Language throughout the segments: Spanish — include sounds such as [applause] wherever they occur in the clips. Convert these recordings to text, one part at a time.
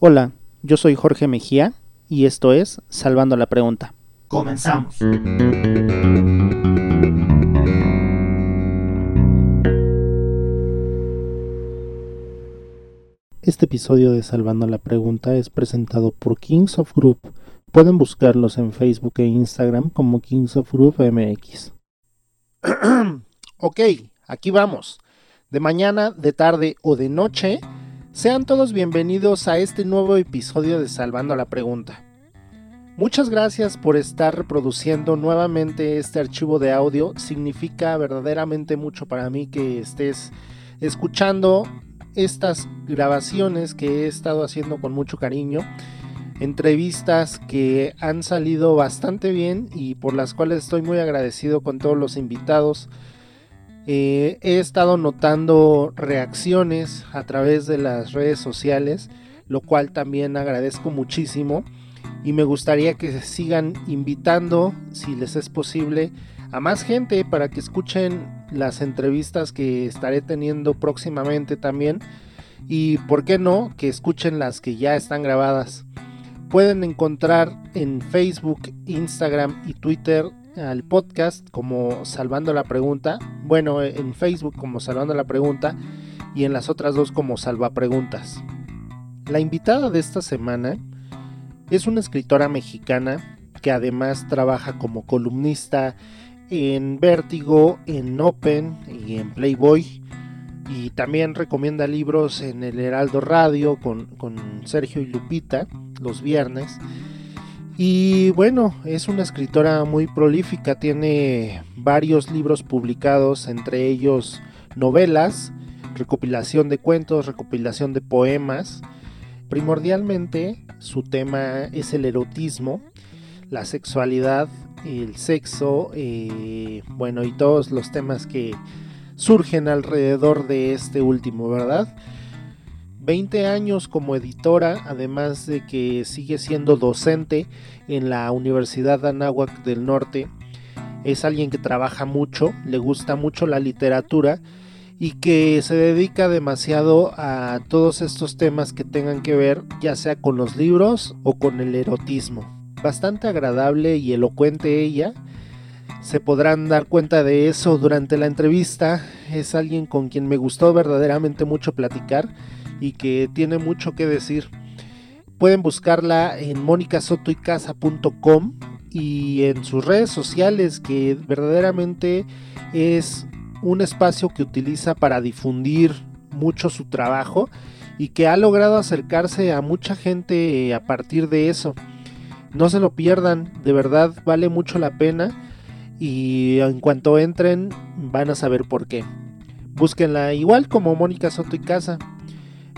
Hola, yo soy Jorge Mejía y esto es Salvando la Pregunta. Comenzamos. Este episodio de Salvando la Pregunta es presentado por Kings of Group. Pueden buscarlos en Facebook e Instagram como Kings of Group MX. [clears throat] ok, aquí vamos. De mañana, de tarde o de noche, sean todos bienvenidos a este nuevo episodio de Salvando la Pregunta. Muchas gracias por estar reproduciendo nuevamente este archivo de audio. Significa verdaderamente mucho para mí que estés escuchando estas grabaciones que he estado haciendo con mucho cariño. Entrevistas que han salido bastante bien y por las cuales estoy muy agradecido con todos los invitados. Eh, he estado notando reacciones a través de las redes sociales, lo cual también agradezco muchísimo y me gustaría que se sigan invitando, si les es posible, a más gente para que escuchen las entrevistas que estaré teniendo próximamente también y por qué no que escuchen las que ya están grabadas. Pueden encontrar en Facebook, Instagram y Twitter al podcast como Salvando la Pregunta. Bueno, en Facebook como Salvando la Pregunta y en las otras dos como Salva Preguntas. La invitada de esta semana es una escritora mexicana que además trabaja como columnista en Vértigo, en Open y en Playboy. Y también recomienda libros en el Heraldo Radio con, con Sergio y Lupita los viernes. Y bueno, es una escritora muy prolífica, tiene varios libros publicados, entre ellos novelas, recopilación de cuentos, recopilación de poemas. Primordialmente su tema es el erotismo, la sexualidad, el sexo, eh, bueno, y todos los temas que surgen alrededor de este último, ¿verdad? 20 años como editora, además de que sigue siendo docente en la Universidad Anáhuac del Norte. Es alguien que trabaja mucho, le gusta mucho la literatura y que se dedica demasiado a todos estos temas que tengan que ver ya sea con los libros o con el erotismo. Bastante agradable y elocuente ella. Se podrán dar cuenta de eso durante la entrevista. Es alguien con quien me gustó verdaderamente mucho platicar y que tiene mucho que decir. Pueden buscarla en monicasotoycasa.com y en sus redes sociales que verdaderamente es un espacio que utiliza para difundir mucho su trabajo y que ha logrado acercarse a mucha gente a partir de eso. No se lo pierdan, de verdad vale mucho la pena y en cuanto entren van a saber por qué. Búsquenla igual como Mónica Soto y Casa.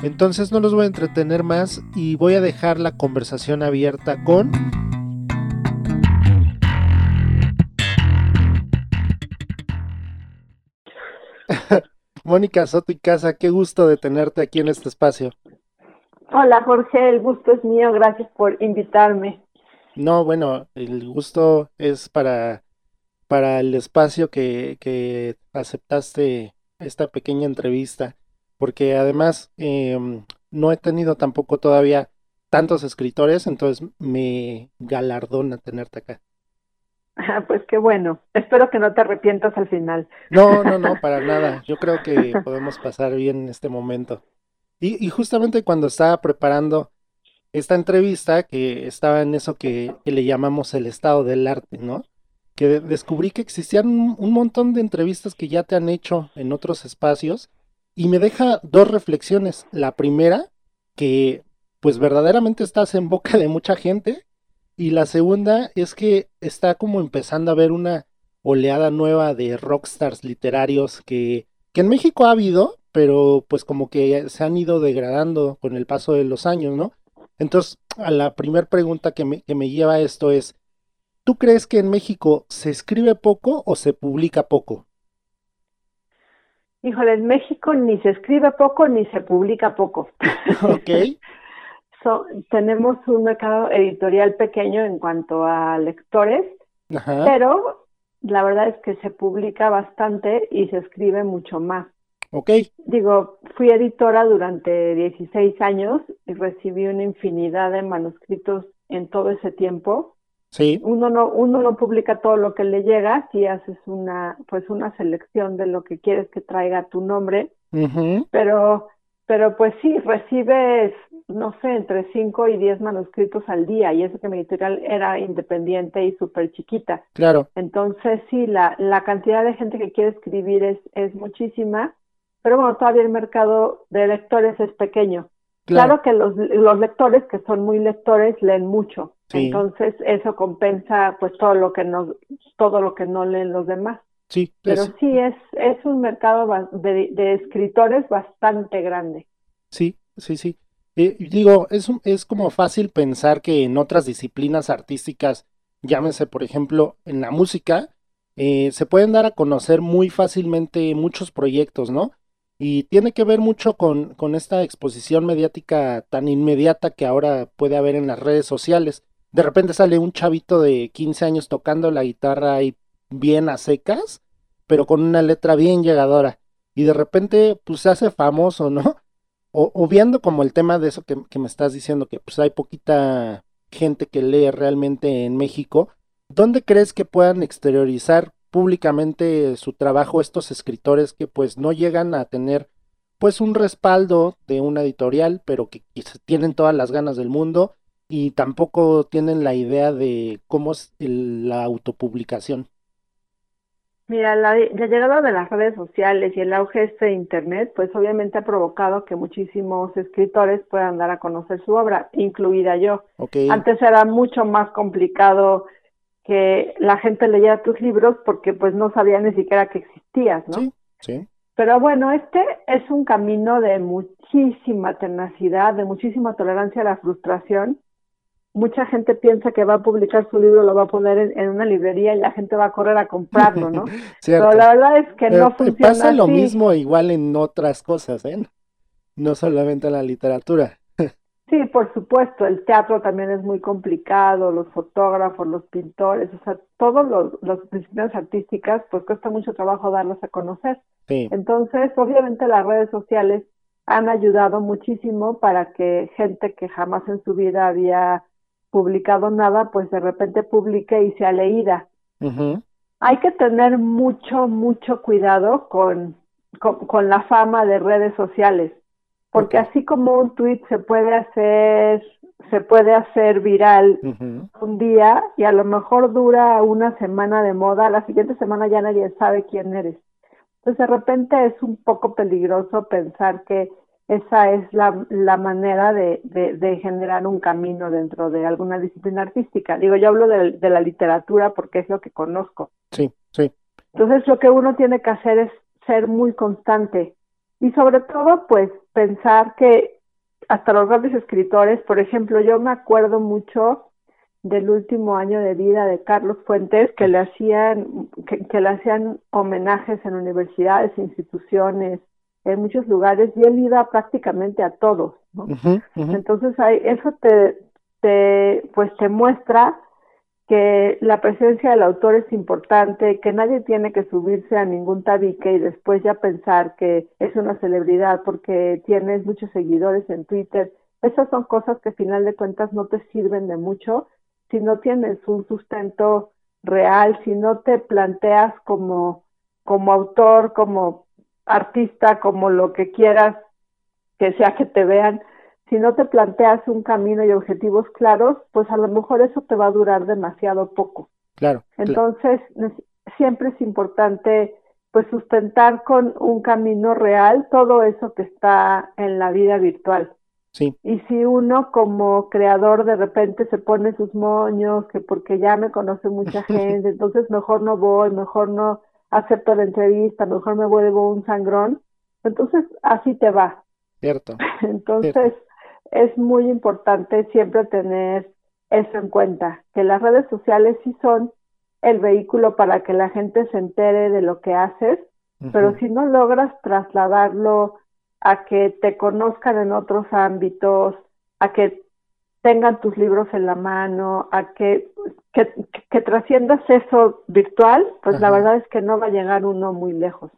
Entonces no los voy a entretener más y voy a dejar la conversación abierta con... [laughs] Mónica Soto y Casa, qué gusto de tenerte aquí en este espacio. Hola Jorge, el gusto es mío, gracias por invitarme. No, bueno, el gusto es para, para el espacio que, que aceptaste esta pequeña entrevista porque además em, no he tenido tampoco todavía tantos escritores, entonces me galardona tenerte acá. Ah, pues qué bueno. Espero que no te arrepientas al final. No, no, no, para nada. [laughs] Yo creo que podemos pasar bien en este momento. Y, y justamente cuando estaba preparando esta entrevista, que estaba en eso que, le llamamos el estado del arte, ¿no? Que descubrí que existían un montón de entrevistas que ya te han hecho en otros espacios y me deja dos reflexiones. La primera, que pues verdaderamente estás en boca de mucha gente. Y la segunda es que está como empezando a haber una oleada nueva de rockstars literarios que, que en México ha habido, pero pues como que se han ido degradando con el paso de los años, ¿no? Entonces, a la primera pregunta que me, que me lleva esto es, ¿tú crees que en México se escribe poco o se publica poco? Híjole, en México ni se escribe poco ni se publica poco. [laughs] Ok. [laughs] tenemos un mercado editorial pequeño en cuanto a lectores, pero la verdad es que se publica bastante y se escribe mucho más. Ok. Digo, fui editora durante 16 años y recibí una infinidad de manuscritos en todo ese tiempo. Sí. Uno no, uno no publica todo lo que le llega, si haces una, pues una selección de lo que quieres que traiga tu nombre, pero, pero pues sí, recibes, no sé, entre 5 y 10 manuscritos al día, y eso que mi editorial era independiente y súper chiquita. Claro. Entonces, sí, la, la cantidad de gente que quiere escribir es, es muchísima, pero bueno, todavía el mercado de lectores es pequeño. Claro. Claro, que los, los lectores que son muy lectores leen mucho, Sí. entonces eso compensa pues todo lo que no, todo lo que no leen los demás. Sí. Pero es- sí es, es un mercado de, de escritores bastante grande. Sí, sí, sí. Eh, digo, es, un- es como fácil pensar que en otras disciplinas artísticas, llámese por ejemplo en la música, eh, se pueden dar a conocer muy fácilmente muchos proyectos, ¿no? Y tiene que ver mucho con, con esta exposición mediática tan inmediata que ahora puede haber en las redes sociales. De repente sale un chavito de 15 años tocando la guitarra ahí bien a secas, pero con una letra bien llegadora. Y de repente, pues se hace famoso, ¿no? [laughs] O, viendo como el tema de eso que, que me estás diciendo, que pues hay poquita gente que lee realmente en México, ¿dónde crees que puedan exteriorizar públicamente su trabajo estos escritores que pues no llegan a tener pues un respaldo de una editorial, pero que tienen todas las ganas del mundo y tampoco tienen la idea de cómo es el- la autopublicación? Mira, la, la llegada de las redes sociales y el auge este de Internet, pues obviamente ha provocado que muchísimos escritores puedan dar a conocer su obra, incluida yo. Ok, Antes era mucho más complicado que la gente leyera tus libros porque pues no sabía ni siquiera que existías, ¿no? sí, sí, Pero bueno, este es un camino de muchísima tenacidad, de muchísima tolerancia a la frustración. Mucha gente piensa que va a publicar su libro, lo va a poner en, en una librería y la gente va a correr a comprarlo, ¿no? [laughs] cierto. Pero la verdad es que no p- funciona pasa lo mismo igual en otras cosas, ¿eh? No solamente en la literatura. Sí, por supuesto, el teatro también es muy complicado, los fotógrafos, los pintores, o sea, todos los, los disciplinas artísticas, pues cuesta mucho trabajo darlos a conocer. Sí, Entonces, obviamente las redes sociales han ayudado muchísimo para que gente que jamás en su vida había publicado nada, pues de repente publique y sea leída. ujú, Hay que tener mucho, mucho cuidado con, con, con la fama de redes sociales, porque así como un tweet se puede hacer, se puede hacer viral un día y a lo mejor dura una semana de moda, la siguiente semana ya nadie sabe quién eres. Entonces de repente es un poco peligroso pensar que esa es la, la manera de, de, de generar un camino dentro de alguna disciplina artística. Digo, yo hablo de, de la literatura porque es lo que conozco. Sí, sí, Entonces lo que uno tiene que hacer es ser muy constante y sobre todo pues pensar que hasta los grandes escritores, por ejemplo, yo me acuerdo mucho del último año de vida de Carlos Fuentes que le hacían que, que le hacían homenajes en universidades, instituciones, en muchos lugares y él iba prácticamente a todos, Entonces ahí, eso te, te, pues te muestra que la presencia del autor es importante, que nadie tiene que subirse a ningún tabique y después ya pensar que es una celebridad porque tienes muchos seguidores en Twitter. Esas son cosas que al final de cuentas no te sirven de mucho si no tienes un sustento real, si no te planteas como, como autor, como artista, como lo que quieras que sea que te vean, si no te planteas un camino y objetivos claros, pues a lo mejor eso te va a durar demasiado poco. claro, cla- Entonces, siempre es importante pues sustentar con un camino real todo eso que está en la vida virtual. sí, Y si uno como creador de repente se pone sus moños, que porque ya me conoce mucha [laughs] gente, entonces mejor no voy, mejor no acepto la entrevista, mejor me vuelvo un sangrón, entonces así te va. cierto, [laughs] Entonces, es muy importante siempre tener eso en cuenta, que las redes sociales sí son el vehículo para que la gente se entere de lo que haces, pero si no logras trasladarlo a que te conozcan en otros ámbitos, a que tengan tus libros en la mano, a que, que, que trasciendas eso virtual, pues la verdad es que no va a llegar uno muy lejos.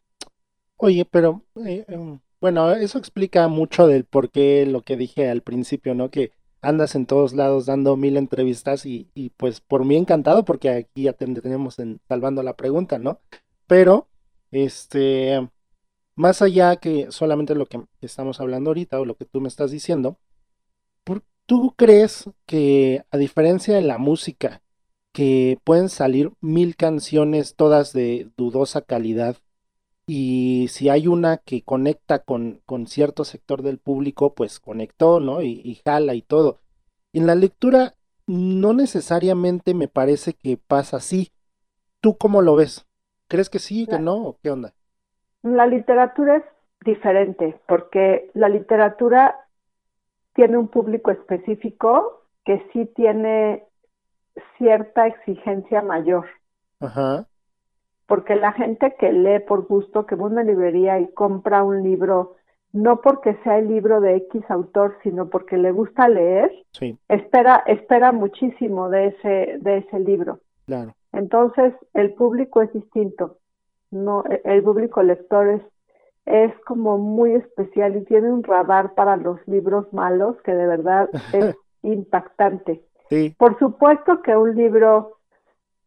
Oye, pero eh, em, bueno, eso explica mucho del por qué lo que dije al principio, ¿no? Que andas en todos lados dando mil entrevistas y, y pues por mí encantado porque aquí ya tenemos en salvando la pregunta, ¿no? Pero, este, más allá que solamente lo que estamos hablando ahorita o lo que tú me estás diciendo, ¿tú crees que a diferencia de la música, que pueden salir mil canciones todas de dudosa calidad, y si hay una que conecta con, con cierto sector del público, pues conectó, ¿no? Y, jala y todo. En la lectura no necesariamente me parece que pasa así. ¿Tú cómo lo ves? ¿Crees que sí, que no o qué onda? La literatura es diferente porque la literatura tiene un público específico que sí tiene cierta exigencia mayor. Ajá porque la gente que lee por gusto, que va a una librería y compra un libro, no porque sea el libro de X autor, sino porque le gusta leer, espera, espera muchísimo de ese, de ese libro. Claro. Entonces, el público es distinto. No, el público lector es, es como muy especial y tiene un radar para los libros malos que de verdad es [laughs] impactante. Sí. Por supuesto que un libro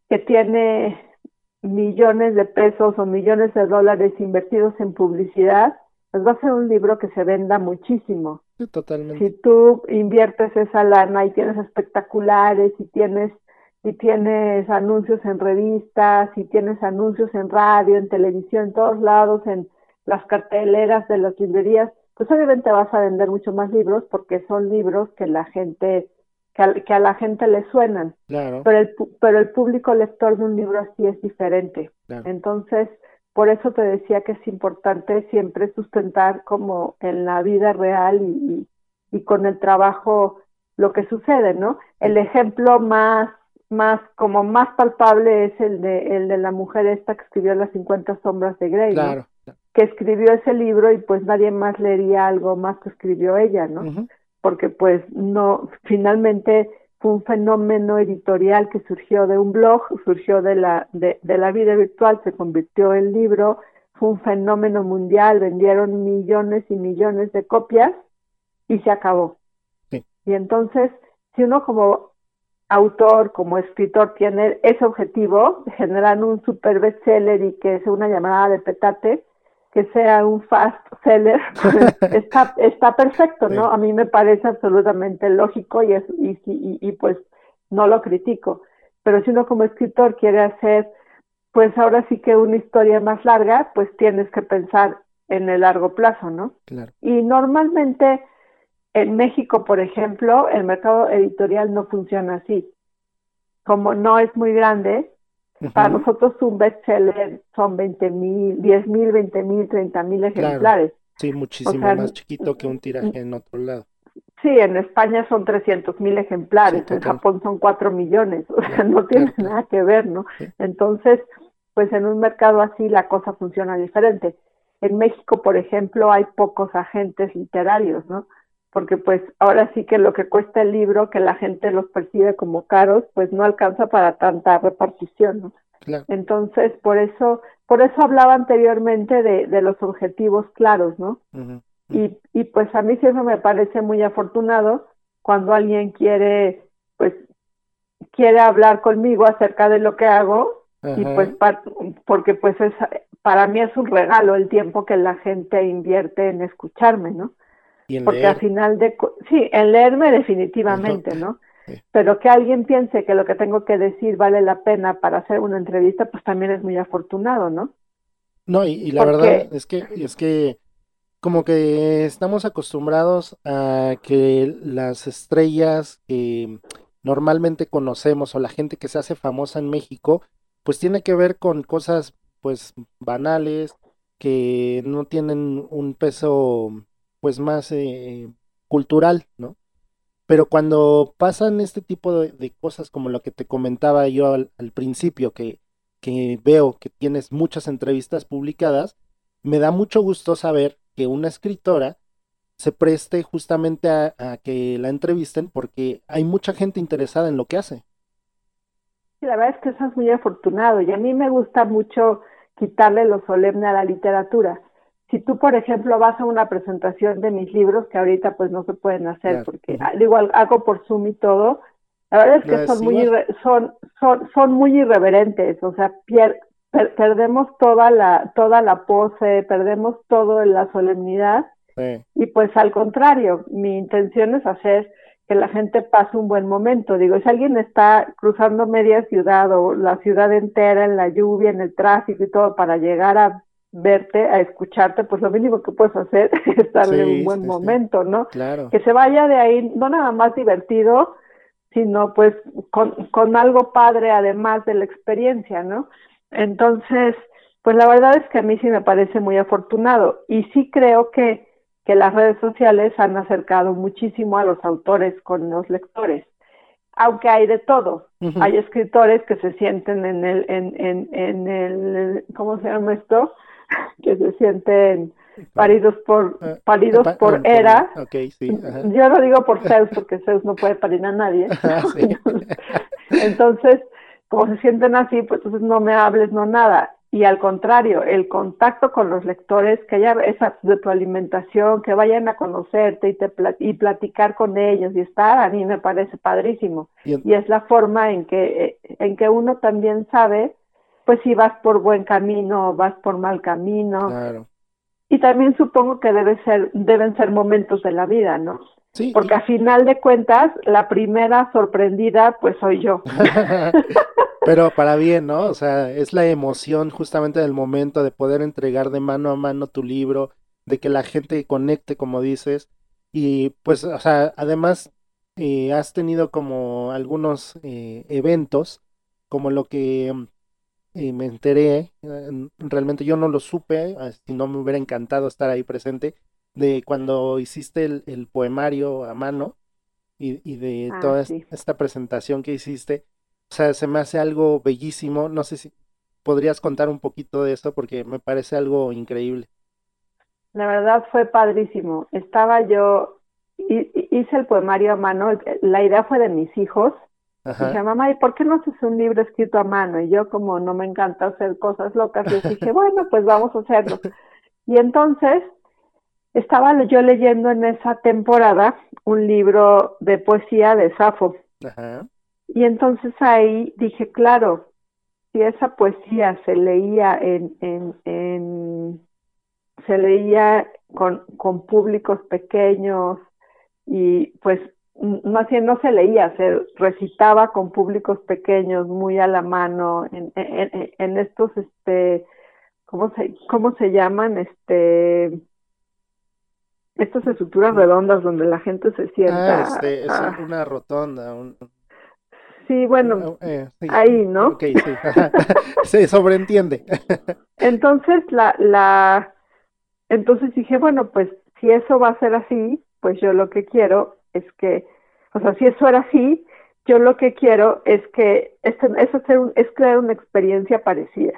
que tiene millones de pesos o millones de dólares invertidos en publicidad, pues va a ser un libro que se venda muchísimo. Sí, totalmente. Si tú inviertes esa lana y tienes espectaculares y tienes y tienes anuncios en revistas y tienes anuncios en radio, en televisión, en todos lados, en las carteleras de las librerías, pues obviamente vas a vender mucho más libros porque son libros que la gente que a, la gente le suenan. Claro. Pero el, pero el público lector de un libro así es diferente. Entonces, por eso te decía que es importante siempre sustentar como en la vida real y, y, con el trabajo lo que sucede, ¿no? El ejemplo más más como más palpable es el de el de la mujer esta que escribió las 50 sombras de Grey, claro. que escribió ese libro y pues nadie más leería algo más que escribió ella, ¿no? Porque pues no, finalmente fue un fenómeno editorial que surgió de un blog, surgió de la, de, la vida virtual, se convirtió en libro, fue un fenómeno mundial, vendieron millones y millones de copias y se acabó. Y entonces, si uno como autor, como escritor tiene ese objetivo, generar un super bestseller y que sea una llamada de petate, que sea un fast seller, [laughs] está, está perfecto, ¿no? A mí me parece absolutamente lógico y, es, y, y, pues no lo critico. Pero si uno como escritor quiere hacer, pues ahora sí que una historia más larga, pues tienes que pensar en el largo plazo, ¿no? Claro. Y normalmente en México, por ejemplo, el mercado editorial no funciona así. Como no es muy grande, para nosotros un bestseller son 20 mil, 10 mil, 20 mil, 30 mil ejemplares. Sí, muchísimo más chiquito que un tiraje en otro lado. Sí, en España son 300 mil ejemplares, en Japón son 4 millones, o sea, no tiene nada que ver, ¿no? Entonces, pues en un mercado así la cosa funciona diferente. En México, por ejemplo, hay pocos agentes literarios, ¿no? Porque pues ahora sí que lo que cuesta el libro, que la gente los percibe como caros, pues no alcanza para tanta repartición, ¿no? Entonces, por eso, por eso hablaba anteriormente de, de los objetivos claros, ¿no? Y, y pues a mí siempre me parece muy afortunado cuando alguien quiere, pues, quiere hablar conmigo acerca de lo que hago, y pues, porque pues es, para mí es un regalo el tiempo que la gente invierte en escucharme, ¿no? Porque al final de... Sí, en leerme definitivamente, ¿no? Pero que alguien piense que lo que tengo que decir vale la pena para hacer una entrevista, pues también es muy afortunado, ¿no? No, y, la verdad es que, es que como que estamos acostumbrados a que las estrellas que normalmente conocemos o la gente que se hace famosa en México, pues tiene que ver con cosas pues banales, que no tienen un peso pues más eh, cultural, ¿no? Pero cuando pasan este tipo de, cosas como lo que te comentaba yo al, principio, que, que, veo que tienes muchas entrevistas publicadas, me da mucho gusto saber que una escritora se preste justamente a, que la entrevisten porque hay mucha gente interesada en lo que hace. La verdad es que eso es muy afortunado y a mí me gusta mucho quitarle lo solemne a la literatura si tú, por ejemplo, vas a una presentación de mis libros, que ahorita pues no se pueden hacer, porque ah, digo, hago por Zoom y todo, la verdad es que son, muy son, son, son muy irreverentes, o sea, perdemos toda la, toda la pose, perdemos toda la solemnidad, y pues al contrario, mi intención es hacer que la gente pase un buen momento. Digo, si alguien está cruzando media ciudad o la ciudad entera en la lluvia, en el tráfico y todo para llegar a verte, a escucharte, pues lo mínimo que puedes hacer [laughs] es darle un buen momento, ¿no? Claro. Que se vaya de ahí, no nada más divertido, sino pues con, con algo padre además de la experiencia, ¿no? Entonces, pues la verdad es que a mí sí me parece muy afortunado y sí creo que, que las redes sociales han acercado muchísimo a los autores con los lectores aunque hay de todo. Hay escritores que se sienten en el, en, en, en el, ¿cómo se llama esto? [laughs] que se sienten paridos por ah, paridos por era. Yo no digo por Zeus porque Zeus no puede parir a nadie. [laughs] Ah, [laughs] entonces, como se sienten así, pues entonces no me hables, no nada. Y al contrario, el contacto con los lectores, que haya esa de tu alimentación, que vayan a conocerte y, te y platicar con ellos y estar, a mí me parece padrísimo. Y, es la forma en que, en que uno también sabe pues si vas por buen camino o vas por mal camino. Claro. Y también supongo que debe ser, deben ser momentos de la vida, ¿no? Sí. Porque a final de cuentas, la primera sorprendida, pues soy yo. [laughs] [laughs] Pero para bien, ¿no? O sea, es la emoción justamente del momento de poder entregar de mano a mano tu libro, de que la gente conecte, como dices. Y pues, o sea, además, eh, has tenido como algunos eh, eventos, como lo que y me enteré, realmente yo no lo supe, si no me hubiera encantado estar ahí presente, de cuando hiciste el, poemario a mano y, y de ah, toda esta presentación que hiciste. O sea, se me hace algo bellísimo. No sé si podrías contar un poquito de esto porque me parece algo increíble. La verdad fue padrísimo. Estaba yo, hice el poemario a mano, la idea fue de mis hijos Dije, mamá, ¿y por qué no haces un libro escrito a mano? Y yo, como no me encanta hacer cosas locas, les dije, [laughs] bueno, pues vamos a hacerlo. Y entonces estaba yo leyendo en esa temporada un libro de poesía de Safo. Y entonces ahí dije, claro, si esa poesía se leía en, en, en se leía con, con públicos pequeños y pues más bien no se leía, se recitaba con públicos pequeños, muy a la mano, en, en, en estos, este, ¿cómo se, cómo se llaman? Este, estas estructuras redondas donde la gente se sienta. Ah, este, es ah. una rotonda. Sí, bueno, eh, ahí, ¿no? Ok, sí, [laughs] se sobreentiende. entonces, la, la, entonces dije, bueno, pues si eso va a ser así, pues yo lo que quiero es que, o sea, si eso era así, yo lo que quiero es que este, es, hacer un, es crear una experiencia parecida.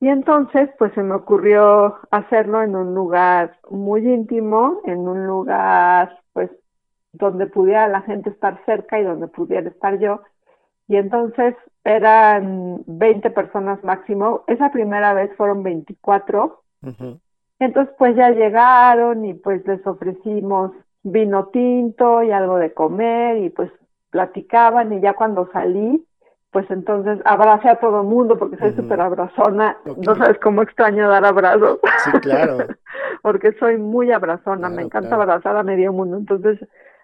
Y entonces, pues se me ocurrió hacerlo en un lugar muy íntimo, en un lugar, pues, donde pudiera la gente estar cerca y donde pudiera estar yo. Y entonces eran 20 personas máximo. Esa primera vez fueron 24. Entonces, pues ya llegaron y pues les ofrecimos vino tinto y algo de comer y pues platicaban y ya cuando salí, pues entonces abracé a todo el mundo porque soy súper abrazona. No sabes cómo extraño dar abrazos. Sí, claro. [laughs] porque soy muy abrazona, me encanta abrazar a medio mundo. Entonces,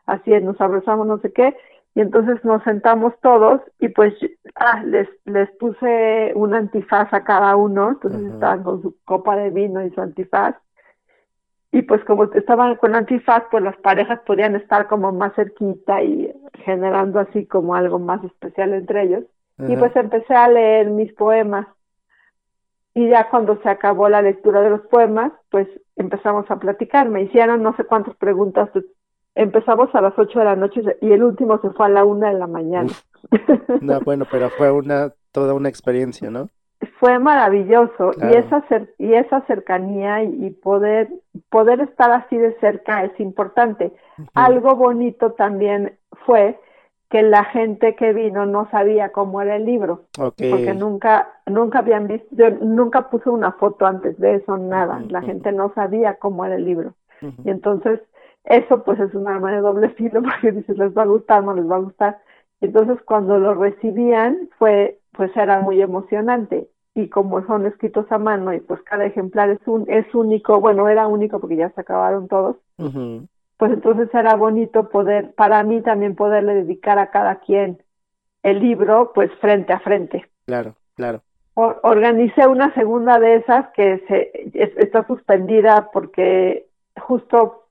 así es, nos abrazamos, no sé qué. Y entonces nos sentamos todos y pues ah, les, les puse un antifaz a cada uno. Entonces estaban con su copa de vino y su antifaz y pues como estaban con antifaz, pues las parejas podían estar como más cerquita y generando así como algo más especial entre ellos. Y pues empecé a leer mis poemas. Y ya cuando se acabó la lectura de los poemas, pues empezamos a platicar. Me hicieron no sé cuántas preguntas. Empezamos a las ocho de la noche y el último se fue a la una de la mañana. No, [laughs] bueno, pero fue una toda una experiencia, ¿no? Fue maravilloso y esa y esa cercanía y, poder poder estar así de cerca es importante. Algo bonito también fue que la gente que vino no sabía cómo era el libro, porque nunca nunca habían visto, yo nunca puse una foto antes de eso, nada, la gente no sabía cómo era el libro. Y entonces eso pues es un arma de doble filo [laughs] porque dices, les va a gustar, no les va a gustar. Entonces cuando lo recibían fue pues era muy emocionante y como son escritos a mano y pues cada ejemplar es un es único, bueno, era único porque ya se acabaron todos pues entonces era bonito poder, para mí también poderle dedicar a cada quien el libro, pues frente a frente. Claro, claro. organicé una segunda de esas que se, está suspendida porque justo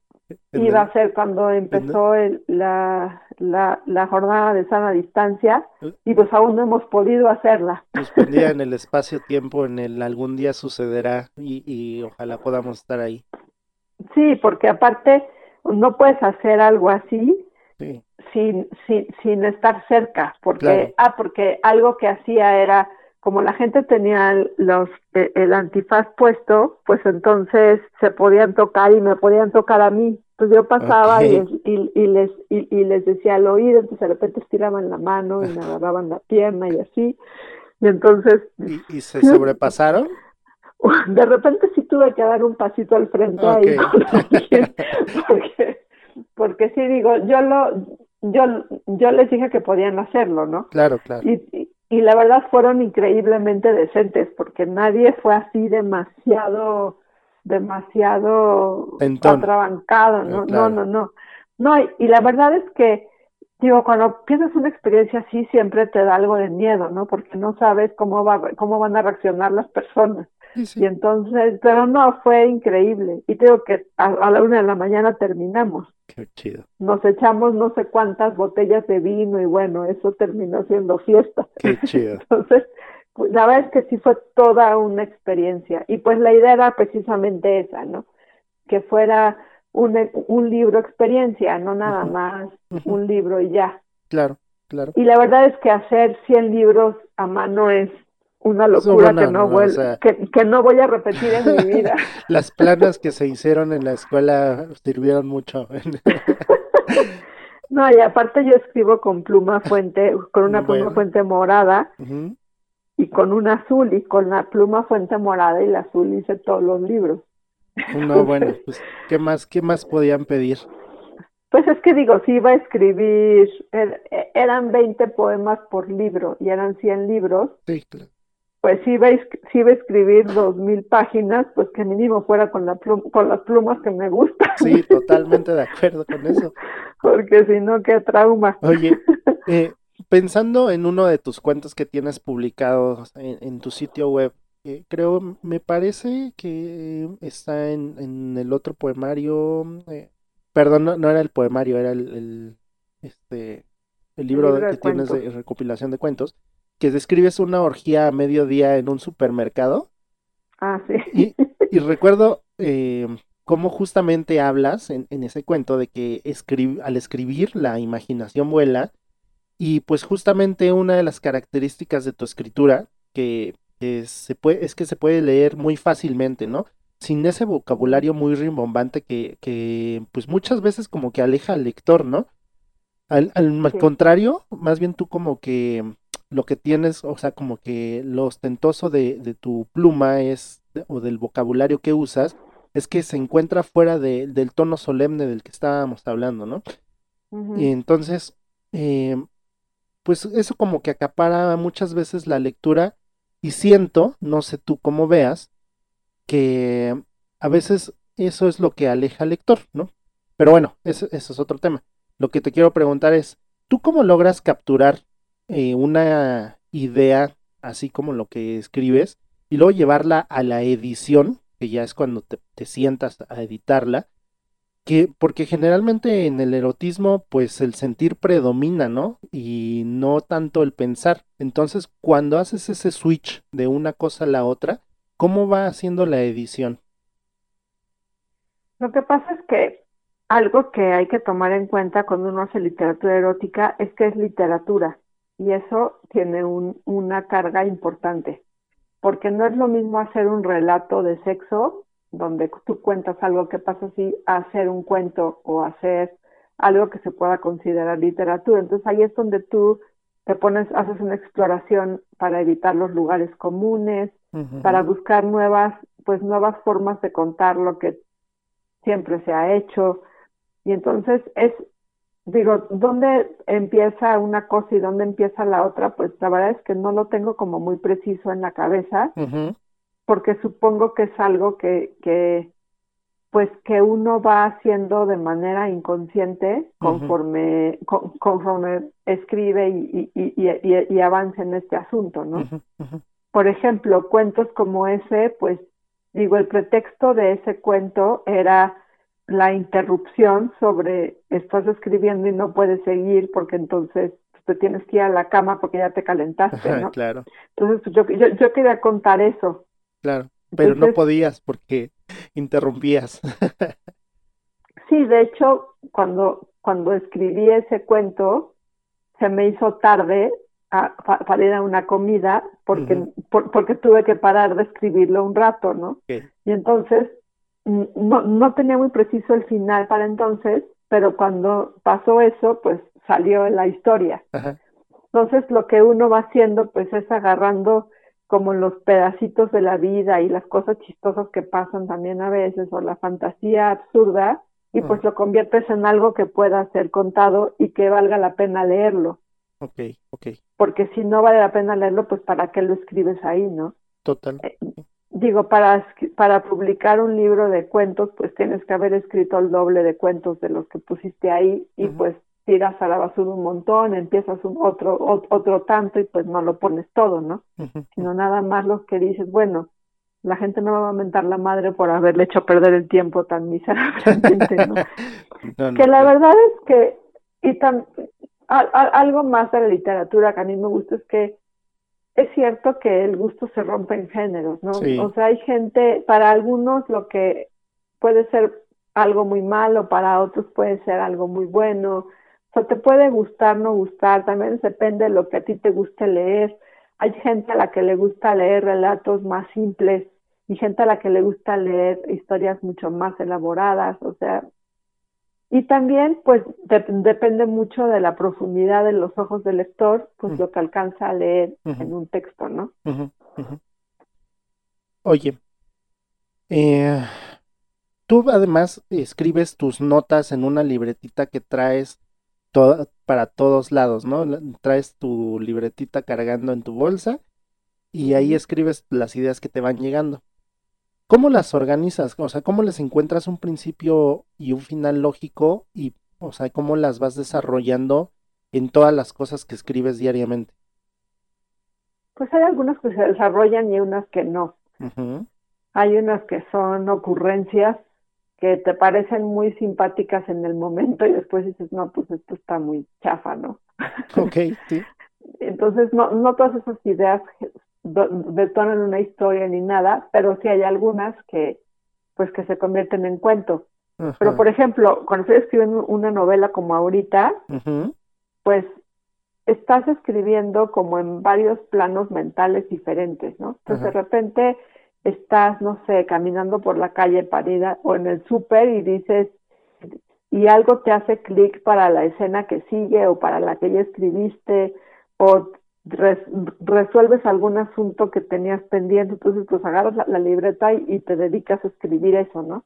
iba a ser cuando empezó la, la, la, jornada de sana distancia ¿Eh? y pues aún no hemos podido hacerla. Suspendida en el espacio-tiempo, en el algún día sucederá y, y ojalá podamos estar ahí. Sí, porque aparte no puedes hacer algo así sin, sin, sin estar cerca, porque, ah, porque algo que hacía era, como la gente tenía los, e, el antifaz puesto, pues entonces se podían tocar y me podían tocar a mí. Pues yo pasaba y, y, y, les, y, les decía al oído, entonces de repente estiraban la mano y me agarraban la pierna y así. Y entonces... ¿Y, se sobrepasaron? [laughs] de repente sí tuve que dar un pasito al frente ahí [laughs] porque, porque sí digo, yo lo, yo, yo les dije que podían hacerlo, ¿no? Claro, claro. Y, y, la verdad fueron increíblemente decentes, porque nadie fue así demasiado, demasiado atrabancado, ¿no? No, no, no. No, y, y la verdad es que digo, cuando piensas una experiencia así, siempre te da algo de miedo, ¿no? Porque no sabes cómo va, cómo van a reaccionar las personas. Y entonces, pero no, fue increíble. Y tengo que a, la una de la mañana terminamos. Qué chido. Nos echamos no sé cuántas botellas de vino y bueno, eso terminó siendo fiesta. Qué chido. [laughs] Entonces, pues, la verdad es que sí fue toda una experiencia. Y pues la idea era precisamente esa, ¿no? Que fuera un, un libro experiencia, no nada más un libro y ya. Claro, claro. Y la verdad es que hacer 100 libros a mano es una locura que, no voy, que, no voy a repetir en mi vida. [laughs] Las planas que se hicieron en la escuela sirvieron mucho. [laughs] no, y aparte yo escribo con pluma fuente, con una pluma fuente morada y con una azul, y con la pluma fuente morada y la azul hice todos los libros. No, [laughs] bueno, pues, ¿qué más, qué más podían pedir? Pues es que digo, si iba a escribir, er, eran 20 poemas por libro y eran 100 libros. Sí, claro pues si iba, a, si iba a escribir dos mil páginas, pues que mínimo fuera con, la con las plumas que me gustan. Sí, [laughs] totalmente de acuerdo con eso. Porque si no, qué trauma. Oye, [laughs] eh, pensando en uno de tus cuentos que tienes publicados en, tu sitio web, eh, creo, me parece que está en, en el otro poemario, eh, perdón, no, era el poemario, era el, este, el libro, que tienes de recopilación de cuentos que describes una orgía a mediodía en un supermercado. Ah, sí. Y, [laughs] recuerdo eh, cómo justamente hablas en, ese cuento de que al escribir la imaginación vuela y pues justamente una de las características de tu escritura que, se puede, es que se puede leer muy fácilmente, ¿no? Sin ese vocabulario muy rimbombante que, que pues muchas veces como que aleja al lector, ¿no? Al, al contrario, más bien tú como que lo que tienes, o sea, como que lo ostentoso de, de tu pluma es, o del vocabulario que usas, es que se encuentra fuera de, del tono solemne del que estábamos hablando, ¿no? Y entonces, eh, pues eso como que acapara muchas veces la lectura y siento, no sé tú cómo veas, que a veces eso es lo que aleja al lector, ¿no? Pero bueno, eso, eso es otro tema. Lo que te quiero preguntar es, ¿tú cómo logras capturar eh, una idea así como lo que escribes y luego llevarla a la edición, que ya es cuando te, sientas a editarla, que porque generalmente en el erotismo pues el sentir predomina, ¿no? Y no tanto el pensar. Entonces, cuando haces ese switch de una cosa a la otra, ¿cómo va haciendo la edición? Lo que pasa es que algo que hay que tomar en cuenta cuando uno hace literatura erótica es que es literatura y eso tiene un, una carga importante, porque no es lo mismo hacer un relato de sexo, donde tú cuentas algo que pasa así, hacer un cuento o hacer algo que se pueda considerar literatura. Entonces ahí es donde tú te pones, haces una exploración para evitar los lugares comunes, para buscar nuevas, pues nuevas formas de contar lo que siempre se ha hecho. Y entonces es, digo, ¿dónde empieza una cosa y dónde empieza la otra? Pues la verdad es que no lo tengo como muy preciso en la cabeza, porque supongo que es algo que, que, pues que uno va haciendo de manera inconsciente conforme, conforme escribe y, y, y, y, avanza en este asunto, ¿no? Por ejemplo, cuentos como ese, pues digo, el pretexto de ese cuento era la interrupción sobre estás escribiendo y no puedes seguir porque entonces te tienes que ir a la cama porque ya te calentaste, ¿no? claro. Entonces yo, yo, yo quería contar eso. Claro, pero no podías porque interrumpías. sí, de hecho, cuando, cuando escribí ese cuento, se me hizo tarde para ir a una comida porque, porque tuve que parar de escribirlo un rato, ¿no? Y entonces no, no tenía muy preciso el final para entonces, pero cuando pasó eso, pues salió la historia. Entonces lo que uno va haciendo, pues es agarrando como los pedacitos de la vida y las cosas chistosas que pasan también a veces, o la fantasía absurda, y pues lo conviertes en algo que pueda ser contado y que valga la pena leerlo. Ok, ok. Porque si no vale la pena leerlo, pues ¿para qué lo escribes ahí, no? Total. Eh, digo, para, para publicar un libro de cuentos, pues tienes que haber escrito el doble de cuentos de los que pusiste ahí y pues tiras a la basura un montón, empiezas un otro, otro tanto y pues no lo pones todo, ¿no? Sino nada más los que dices, bueno, la gente no va a mentar la madre por haberle hecho perder el tiempo tan miserablemente, ¿no? [laughs] que la verdad es que, y tan, algo más de la literatura que a mí me gusta es que es cierto que el gusto se rompe en géneros, ¿no? O sea, hay gente, para algunos lo que puede ser algo muy malo, para otros puede ser algo muy bueno, o sea, te puede gustar, no gustar, también depende de lo que a ti te guste leer. Hay gente a la que le gusta leer relatos más simples y gente a la que le gusta leer historias mucho más elaboradas, o sea, y también pues depende mucho de la profundidad de los ojos del lector, pues lo que alcanza a leer en un texto, ¿no? Oye, eh, tú además escribes tus notas en una libretita que traes para todos lados, ¿no? Traes tu libretita cargando en tu bolsa y ahí escribes las ideas que te van llegando. ¿Cómo las organizas? O sea, ¿cómo les encuentras un principio y un final lógico y, o sea, cómo las vas desarrollando en todas las cosas que escribes diariamente? Pues hay algunas que se desarrollan y unas que no. Hay unas que son ocurrencias que te parecen muy simpáticas en el momento y después dices, no, pues esto está muy chafa, ¿no? Ok, sí. [laughs] Entonces, no, no todas esas ideas detonan una historia ni nada, pero sí hay algunas que, pues, que se convierten en cuento. Pero, por ejemplo, cuando estoy escribiendo una novela como ahorita, pues estás escribiendo como en varios planos mentales diferentes, ¿no? Entonces, de repente estás, no sé, caminando por la calle parida o en el súper y dices, y algo te hace clic para la escena que sigue o para la que ya escribiste, o resuelves algún asunto que tenías pendiente, entonces pues agarras la, libreta y, te dedicas a escribir eso, ¿no?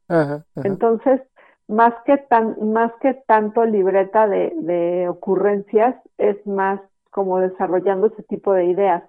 Entonces, más que tan, más que tanto libreta de, de ocurrencias, es más como desarrollando ese tipo de ideas.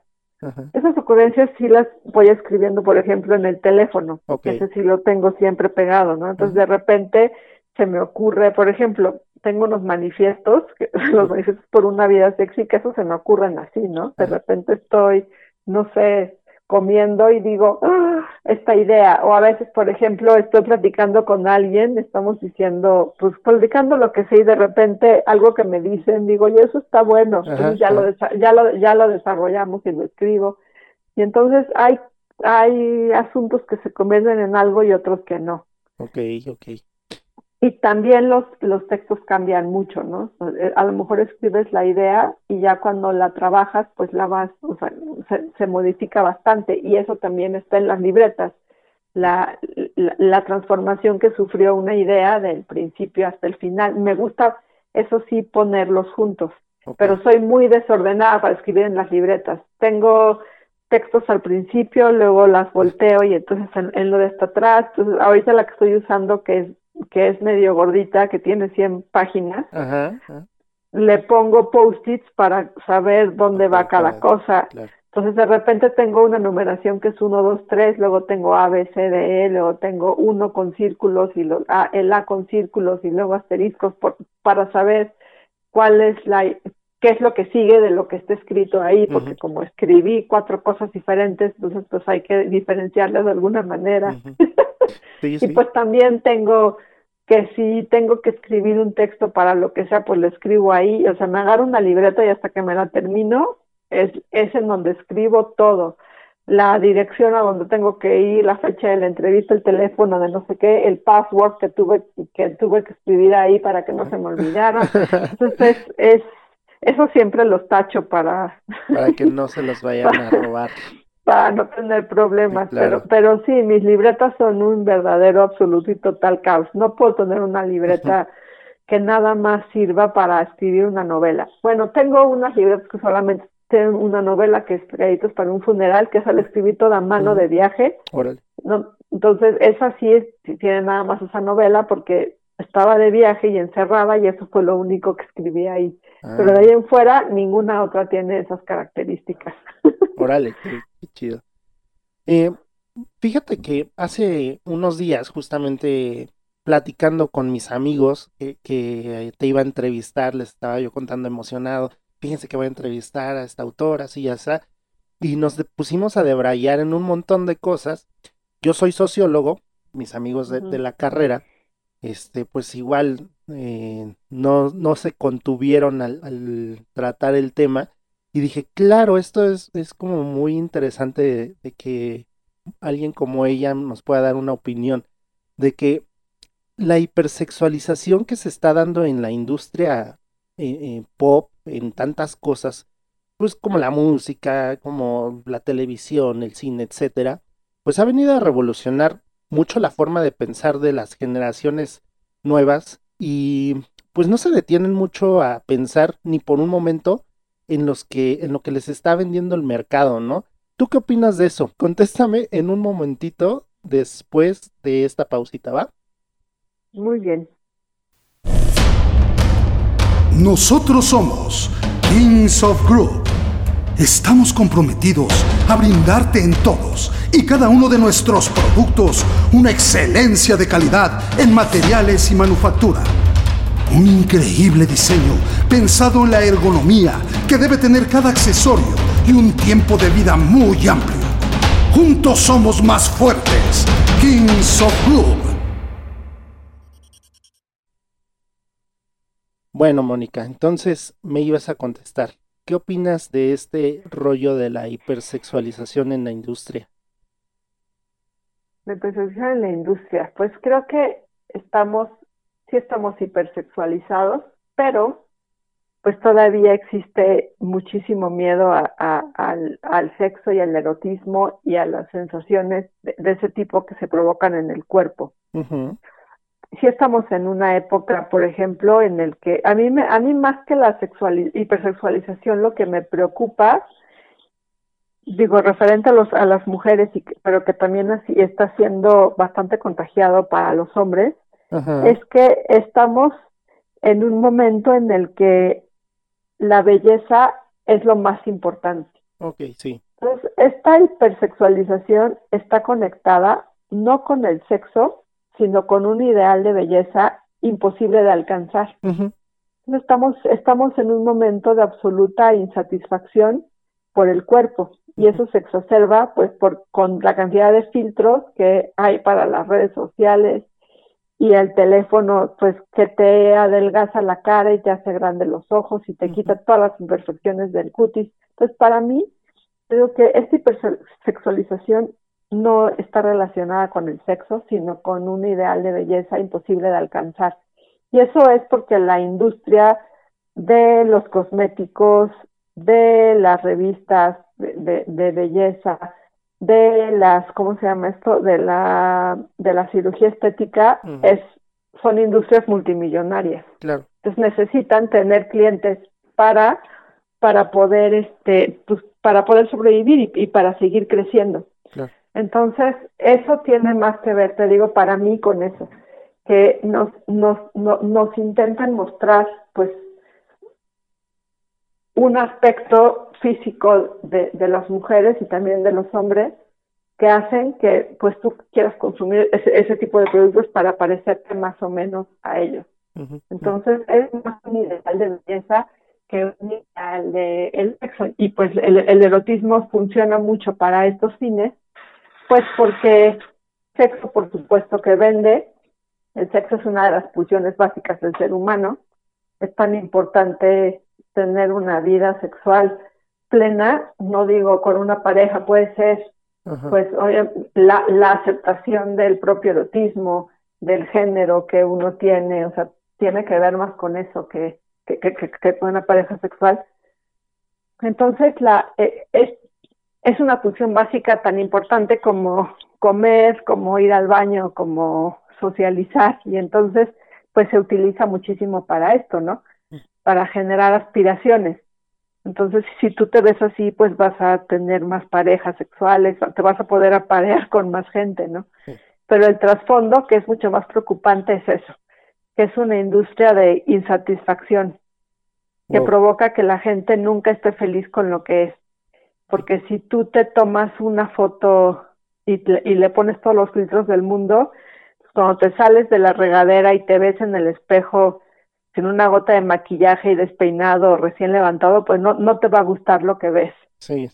Esas ocurrencias sí las voy escribiendo, por ejemplo, en el teléfono, ese sí lo tengo siempre pegado, ¿no? Entonces de repente se me ocurre, por ejemplo, tengo unos manifiestos, [laughs] los manifiestos por una vida sexy, que eso se me ocurren así, ¿no? De repente estoy, no sé, comiendo y digo, ah, esta idea, o a veces, por ejemplo, estoy platicando con alguien, estamos diciendo, pues platicando lo que sé y de repente algo que me dicen, digo, y eso está bueno, entonces ya, lo, ya, lo, ya lo desarrollamos y lo escribo. Y entonces hay, hay asuntos que se convierten en algo y otros que no. Ok, ok. Y también los, los textos cambian mucho, ¿no? Eh, a lo mejor escribes la idea y ya cuando la trabajas, pues la vas, o sea, se, modifica bastante y eso también está en las libretas. La, la, transformación que sufrió una idea del principio hasta el final. Me gusta, eso sí ponerlos juntos. Pero soy muy desordenada para escribir en las libretas. Tengo textos al principio, luego las volteo y entonces en, lo de hasta atrás, entonces ahorita la que estoy usando que es que es medio gordita, que tiene 100 páginas, le pongo post-its para saber dónde va cada cosa. Entonces de repente tengo una numeración que es 1, 2, 3, luego tengo A, B, C, D, E, luego tengo uno con círculos y lo, a, el A con círculos y luego asteriscos por, para saber cuál es la qué es lo que sigue de lo que está escrito ahí, porque como escribí cuatro cosas diferentes, entonces pues hay que diferenciarlas de alguna manera. Y pues también tengo que si tengo que escribir un texto para lo que sea, pues lo escribo ahí, o sea, me agarro una libreta y hasta que me la termino, es, es en donde escribo todo. La dirección a donde tengo que ir, la fecha de la entrevista, el teléfono de no sé qué, el password que tuve que tuve que escribir ahí para que no se me olvidara. Entonces es eso siempre los tacho para para que no se los vayan a robar [laughs] para no tener problemas, pero, pero sí, mis libretas son un verdadero, absoluto y total caos. No puedo tener una libreta que nada más sirva para escribir una novela. Bueno, tengo unas libretas que solamente tienen una novela que es Créditos para un funeral, que es la escribí toda mano de viaje. No, entonces, esa sí, es, tiene nada más esa novela porque estaba de viaje y encerrada y eso fue lo único que escribí ahí. Pero de ah. ahí en fuera, ninguna otra tiene esas características. [laughs] Órale, qué, chido. Eh, fíjate que hace unos días, justamente platicando con mis amigos que, te iba a entrevistar, les estaba yo contando emocionado, fíjense que voy a entrevistar a esta autora, así ya está, y nos pusimos a debrayar en un montón de cosas. Yo soy sociólogo, mis amigos de, de la carrera, este, pues igual eh, no, no se contuvieron al, tratar el tema. Y dije, claro, esto es, es como muy interesante de, que alguien como ella nos pueda dar una opinión de que la hipersexualización que se está dando en la industria eh, eh, pop, en tantas cosas, pues como la música, como la televisión, el cine, etcétera, pues ha venido a revolucionar mucho la forma de pensar de las generaciones nuevas y pues no se detienen mucho a pensar ni por un momento en los que en lo que les está vendiendo el mercado, ¿no? ¿Tú qué opinas de eso? Contéstame en un momentito después de esta pausita, ¿va? Muy bien. Nosotros somos Kings of Group. Estamos comprometidos a brindarte en todos y cada uno de nuestros productos una excelencia de calidad en materiales y manufactura. Un increíble diseño pensado en la ergonomía que debe tener cada accesorio y un tiempo de vida muy amplio. Juntos somos más fuertes. Kings of Club. Bueno, Mónica, entonces me ibas a contestar. ¿Qué opinas de este rollo de la hipersexualización en la industria? La hipersexualización en la industria. Pues creo que estamos, sí estamos hipersexualizados, pero pues todavía existe muchísimo miedo al, sexo y al erotismo y a las sensaciones de, ese tipo que se provocan en el cuerpo. Si estamos en una época, por ejemplo, en el que a mí me, a mí más que la hipersexualización lo que me preocupa digo referente a los a las mujeres y pero que también así está siendo bastante contagiado para los hombres es que estamos en un momento en el que la belleza es lo más importante. Ok, sí. Entonces, esta hipersexualización está conectada no con el sexo, sino con un ideal de belleza imposible de alcanzar. estamos, estamos en un momento de absoluta insatisfacción por el cuerpo y eso se exacerba pues por con la cantidad de filtros que hay para las redes sociales y el teléfono pues que te adelgaza la cara y te hace grande los ojos y te quita todas las imperfecciones del cutis. Entonces para mí creo que esta hipersexualización no está relacionada con el sexo, sino con un ideal de belleza imposible de alcanzar. Y eso es porque la industria de los cosméticos, de las revistas de, belleza, de las, ¿cómo se llama esto? De la, de la cirugía estética, es, son industrias multimillonarias. Claro. Entonces necesitan tener clientes para para poder este pues, para poder sobrevivir y, para seguir creciendo. Entonces, eso tiene más que ver, te digo, para mí con eso, que nos, nos, nos intentan mostrar, pues, un aspecto físico de, de las mujeres y también de los hombres que hacen que pues tú quieras consumir ese, ese tipo de productos para parecerte más o menos a ellos. Entonces es más un ideal de belleza que un ideal de el sexo. Y pues el, el erotismo funciona mucho para estos fines, pues porque sexo por supuesto que vende, el sexo es una de las pulsiones básicas del ser humano, es tan importante tener una vida sexual plena, no digo con una pareja, puede ser pues oye, la, la aceptación del propio erotismo, del género que uno tiene, o sea, tiene que ver más con eso que, que, que, que con una pareja sexual. Entonces, la, eh, es, es una función básica tan importante como comer, como ir al baño, como socializar, y entonces, pues se utiliza muchísimo para esto, ¿no? Para generar aspiraciones. Entonces, si tú te ves así, pues vas a tener más parejas sexuales, te vas a poder aparear con más gente, ¿no? Pero el trasfondo, que es mucho más preocupante, es eso, que es una industria de insatisfacción, que provoca que la gente nunca esté feliz con lo que es. Porque si tú te tomas una foto y, y le pones todos los filtros del mundo, cuando te sales de la regadera y te ves en el espejo sin una gota de maquillaje y despeinado recién levantado, pues no, no te va a gustar lo que ves. Sí,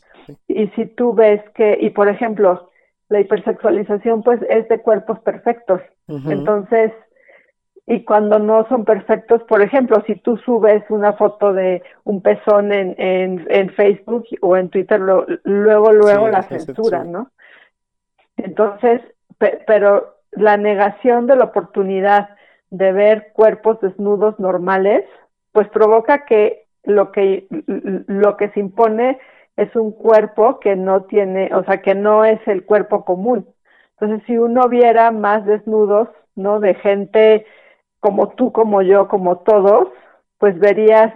Y si tú ves que, y por ejemplo, la hipersexualización pues es de cuerpos perfectos. Entonces, y cuando no son perfectos, por ejemplo, si tú subes una foto de un pezón en, en, en Facebook o en Twitter, luego, luego la censura, ¿no? Entonces, pero la negación de la oportunidad de ver cuerpos desnudos normales, pues provoca que lo que lo que se impone es un cuerpo que no tiene, o sea, que no es el cuerpo común. Entonces, si uno viera más desnudos, ¿no? De gente como tú, como yo, como todos, pues verías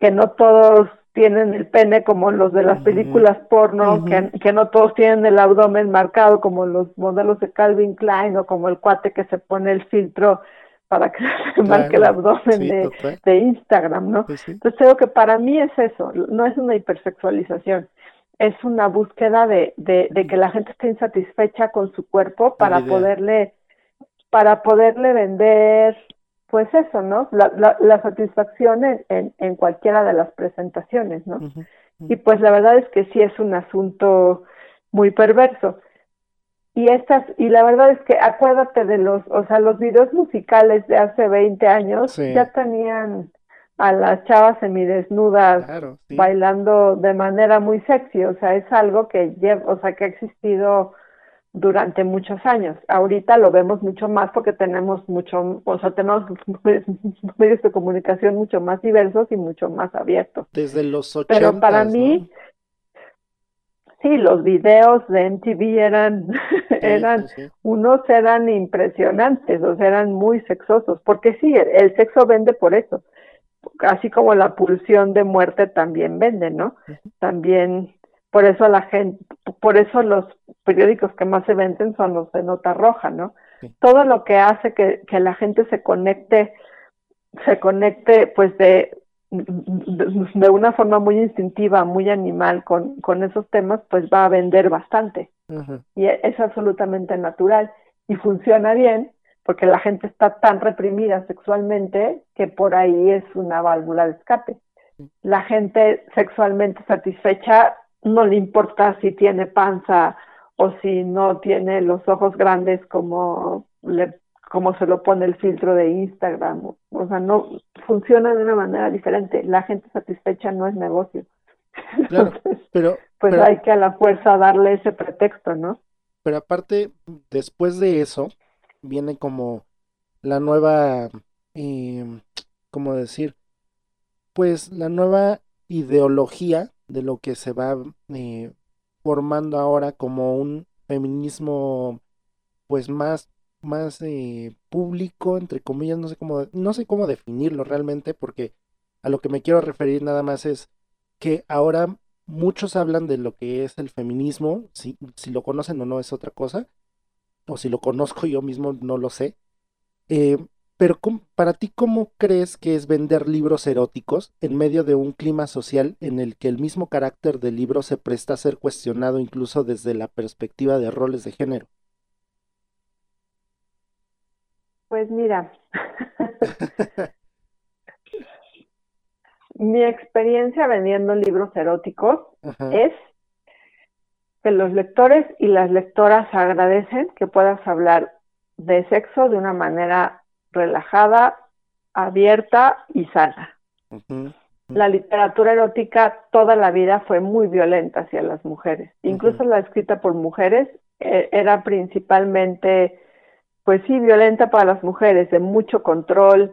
que no todos tienen el pene como los de las películas porno, que, que, no todos tienen el abdomen marcado como los modelos de Calvin Klein o como el cuate que se pone el filtro para que [laughs] se marque el abdomen de, Instagram, ¿no? Entonces creo que para mí es eso, no es una hipersexualización, es una búsqueda de, de, que la gente esté insatisfecha con su cuerpo para poderle, para poderle vender, pues eso, ¿no? La, la, satisfacción en, en, cualquiera de las presentaciones, ¿no? Y pues la verdad es que sí es un asunto muy perverso y estas y la verdad es que acuérdate de los o sea los videos musicales de hace 20 años ya tenían a las chavas semidesnudas bailando de manera muy sexy o sea es algo que lleva o sea que ha existido durante muchos años. Ahorita lo vemos mucho más porque tenemos mucho o sea tenemos [laughs] medios de comunicación mucho más diversos y mucho más abiertos. Desde los 80 pero para mí sí, los videos de MTV eran, [laughs] eran, unos eran impresionantes, o sea, eran muy sexosos, porque sí, el, sexo vende por eso, así como la pulsión de muerte también vende, ¿no? También, por eso la gente, por eso los periódicos que más se venden son los de nota roja, ¿no? Todo lo que hace que, que la gente se conecte, se conecte, pues de de una forma muy instintiva, muy animal con, con esos temas, pues va a vender bastante. Y es absolutamente natural y funciona bien porque la gente está tan reprimida sexualmente que por ahí es una válvula de escape. La gente sexualmente satisfecha no le importa si tiene panza o si no tiene los ojos grandes como le como se lo pone el filtro de Instagram. O sea, no funciona de una manera diferente. La gente satisfecha no es negocio. pero, pues hay que a la fuerza darle ese pretexto, ¿no? Pero aparte, después de eso, viene como la nueva, eh, ¿cómo decir? Pues la nueva ideología de lo que se va eh, formando ahora como un feminismo pues más más eh, público, entre comillas, no sé cómo, no sé cómo definirlo realmente, porque a lo que me quiero referir nada más es que ahora muchos hablan de lo que es el feminismo, si, si lo conocen o no es otra cosa, o si lo conozco yo mismo no lo sé. Eh, pero para ti, ¿cómo crees que es vender libros eróticos en medio de un clima social en el que el mismo carácter del libro se presta a ser cuestionado incluso desde la perspectiva de roles de género? Pues mira, [laughs] mi experiencia vendiendo libros eróticos es que los lectores y las lectoras agradecen que puedas hablar de sexo de una manera relajada, abierta y sana. La literatura erótica toda la vida fue muy violenta hacia las mujeres. Incluso la escrita por mujeres eh, era principalmente, pues sí, violenta para las mujeres, de mucho control,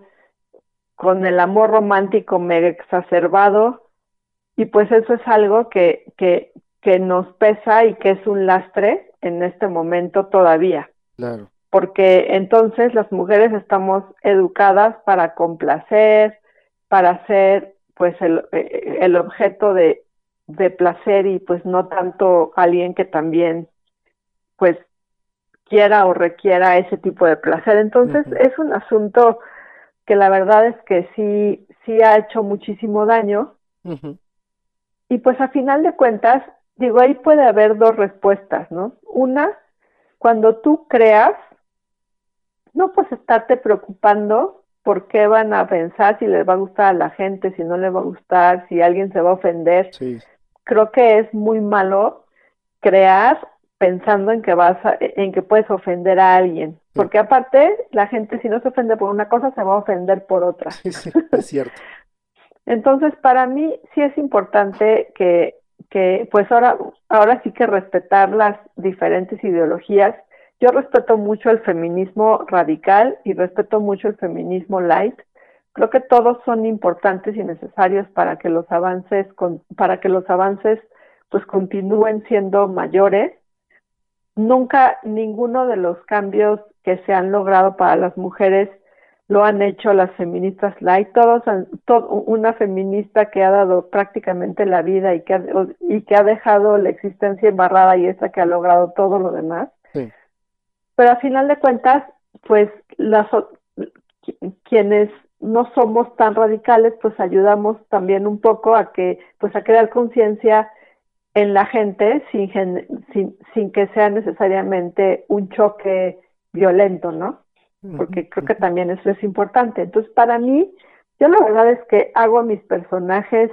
con el amor romántico mega exacerbado. Y pues eso es algo que, que, que nos pesa y que es un lastre en este momento todavía. Claro porque entonces las mujeres estamos educadas para complacer, para ser pues el, eh, el objeto de, de, placer y pues no tanto alguien que también pues quiera o requiera ese tipo de placer. Entonces es un asunto que la verdad es que sí, sí ha hecho muchísimo daño. Y pues a final de cuentas, digo, ahí puede haber dos respuestas, ¿no? Una, cuando tú creas no pues estarte preocupando por qué van a pensar, si les va a gustar a la gente, si no les va a gustar, si alguien se va a ofender. Creo que es muy malo crear pensando en que vas en que puedes ofender a alguien, porque aparte la gente si no se ofende por una cosa se va a ofender por otra. es cierto. [laughs] Entonces, para mí sí es importante que que pues ahora ahora sí que respetar las diferentes ideologías yo respeto mucho el feminismo radical y respeto mucho el feminismo light. Creo que todos son importantes y necesarios para que los avances para que los avances pues continúen siendo mayores. Nunca ninguno de los cambios que se han logrado para las mujeres lo han hecho las feministas. Light, todos una feminista que ha dado prácticamente la vida y que ha, y que ha dejado la existencia embarrada y esa que ha logrado todo lo demás. Pero a final de cuentas, pues las quienes no somos tan radicales, pues ayudamos también un poco a que, pues a crear conciencia en la gente sin, sin, sin que sea necesariamente un choque violento, ¿no? Porque creo que también eso es importante. Entonces, para mí, yo la verdad es que hago mis personajes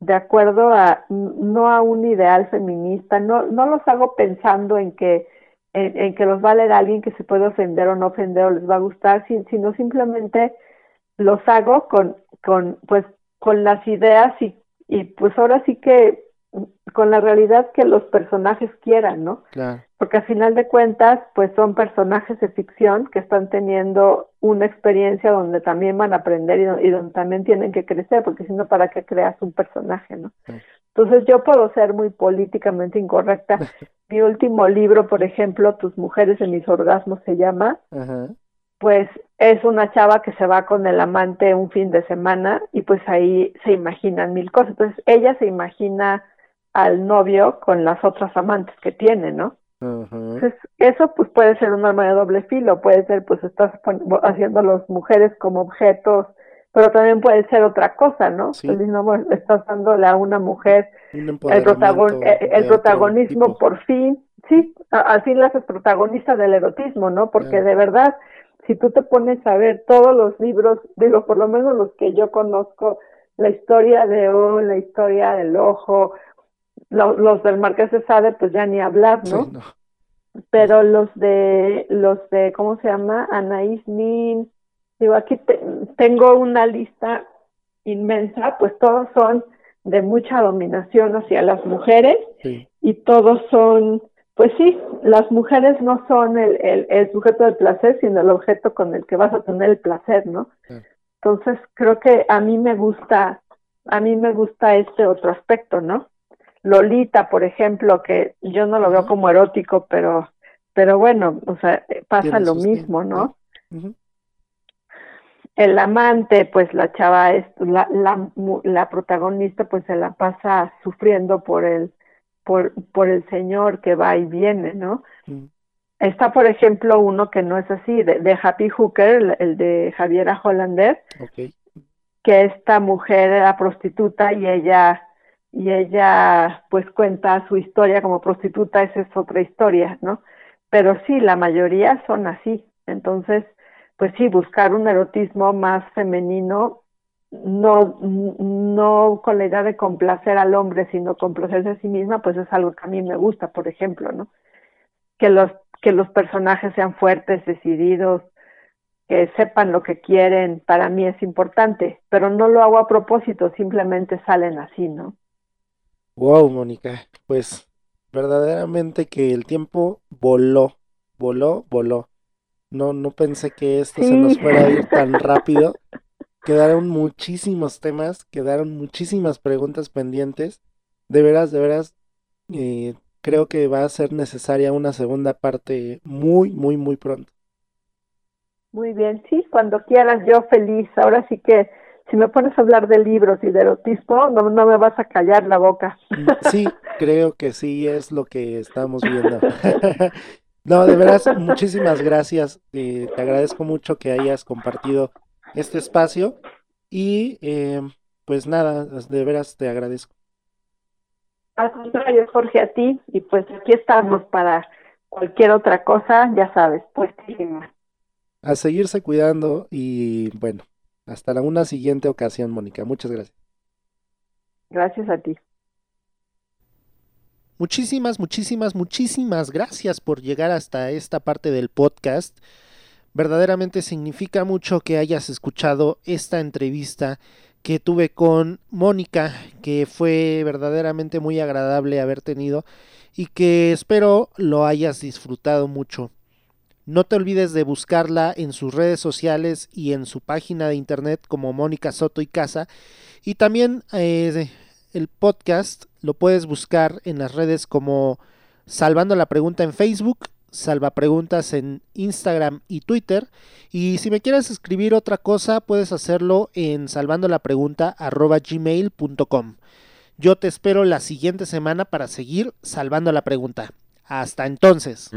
de acuerdo a, no a un ideal feminista, no, no los hago pensando en que en, que los va a leer alguien que se puede ofender o no ofender o les va a gustar, sino simplemente los hago con, con, pues, con las ideas y, y pues ahora sí que con la realidad que los personajes quieran, ¿no? Claro. Porque al final de cuentas, pues son personajes de ficción que están teniendo una experiencia donde también van a aprender y, donde también tienen que crecer, porque si no, ¿para qué creas un personaje, no? Entonces yo puedo ser muy políticamente incorrecta. [laughs] Mi último libro, por ejemplo, Tus mujeres en mis orgasmos se llama, pues es una chava que se va con el amante un fin de semana y pues ahí se imaginan mil cosas. Entonces ella se imagina al novio con las otras amantes que tiene, ¿no? Entonces, eso pues puede ser un arma de doble filo, puede ser pues estás haciendo a las mujeres como objetos pero también puede ser otra cosa, ¿no? Sí. Pues, estás dándole a una mujer el, eh, el protagonismo por fin, sí, al fin la haces protagonista del erotismo, ¿no? Porque de verdad, si tú te pones a ver todos los libros, digo, por lo menos los que yo conozco, la historia de O, la historia del ojo, los del Marqués de Sade, pues ya ni hablar, ¿no? Pero los de, los de, ¿cómo se llama? Anaís Nin, Digo, aquí tengo una lista inmensa, pues todos son de mucha dominación hacia las mujeres y todos son, pues sí, las mujeres no son el, el, sujeto del placer, sino el objeto con el que vas a tener el placer, ¿no? Entonces creo que a mí me gusta, a mí me gusta este otro aspecto, ¿no? Lolita, por ejemplo, que yo no lo veo como erótico, pero, pero bueno, o sea, pasa lo mismo, ¿no? el amante, pues la chava es, la, la, la protagonista pues se la pasa sufriendo por el, por, por el señor que va y viene, ¿no? Está, por ejemplo, uno que no es así, de, Happy Hooker, el, de Javiera Hollander, que esta mujer era prostituta y ella y ella pues cuenta su historia como prostituta, esa es otra historia, ¿no? Pero sí, la mayoría son así. Entonces, pues sí, buscar un erotismo más femenino, no, no con la idea de complacer al hombre, sino complacerse a sí misma, pues es algo que a mí me gusta, por ejemplo, ¿no? Que los, que los personajes sean fuertes, decididos, que sepan lo que quieren, para mí es importante, pero no lo hago a propósito, simplemente salen así, ¿no? Wow, Mónica, pues verdaderamente que el tiempo voló, voló, voló. No, no pensé que esto se nos fuera a ir tan [laughs] rápido. Quedaron muchísimos temas, quedaron muchísimas preguntas pendientes. De veras, de veras, eh, creo que va a ser necesaria una segunda parte muy, muy, muy pronto. Muy bien, sí, cuando quieras, yo feliz. Ahora sí que si me pones a hablar de libros y de erotismo, no, no me vas a callar la boca. Sí, creo que sí es lo que estamos viendo. [laughs] No, de veras, muchísimas gracias. Eh, te agradezco mucho que hayas compartido este espacio y eh, pues nada, de veras te agradezco. Al contrario, Jorge, a ti y pues aquí estamos para cualquier otra cosa, ya sabes, pues A seguirse cuidando y bueno, hasta la una siguiente ocasión, Mónica. Muchas gracias. Gracias a ti. Muchísimas, muchísimas, muchísimas gracias por llegar hasta esta parte del podcast. Verdaderamente significa mucho que hayas escuchado esta entrevista que tuve con Mónica, que fue verdaderamente muy agradable haber tenido y que espero lo hayas disfrutado mucho. No te olvides de buscarla en sus redes sociales y en su página de internet como Mónica Soto y Casa. Y también eh, el podcast lo puedes buscar en las redes como Salvando la Pregunta en Facebook, Salva Preguntas en Instagram y Twitter. Y si me quieres escribir otra cosa, puedes hacerlo en salvando la pregunta gmail.com. Yo te espero la siguiente semana para seguir salvando la pregunta. Hasta entonces.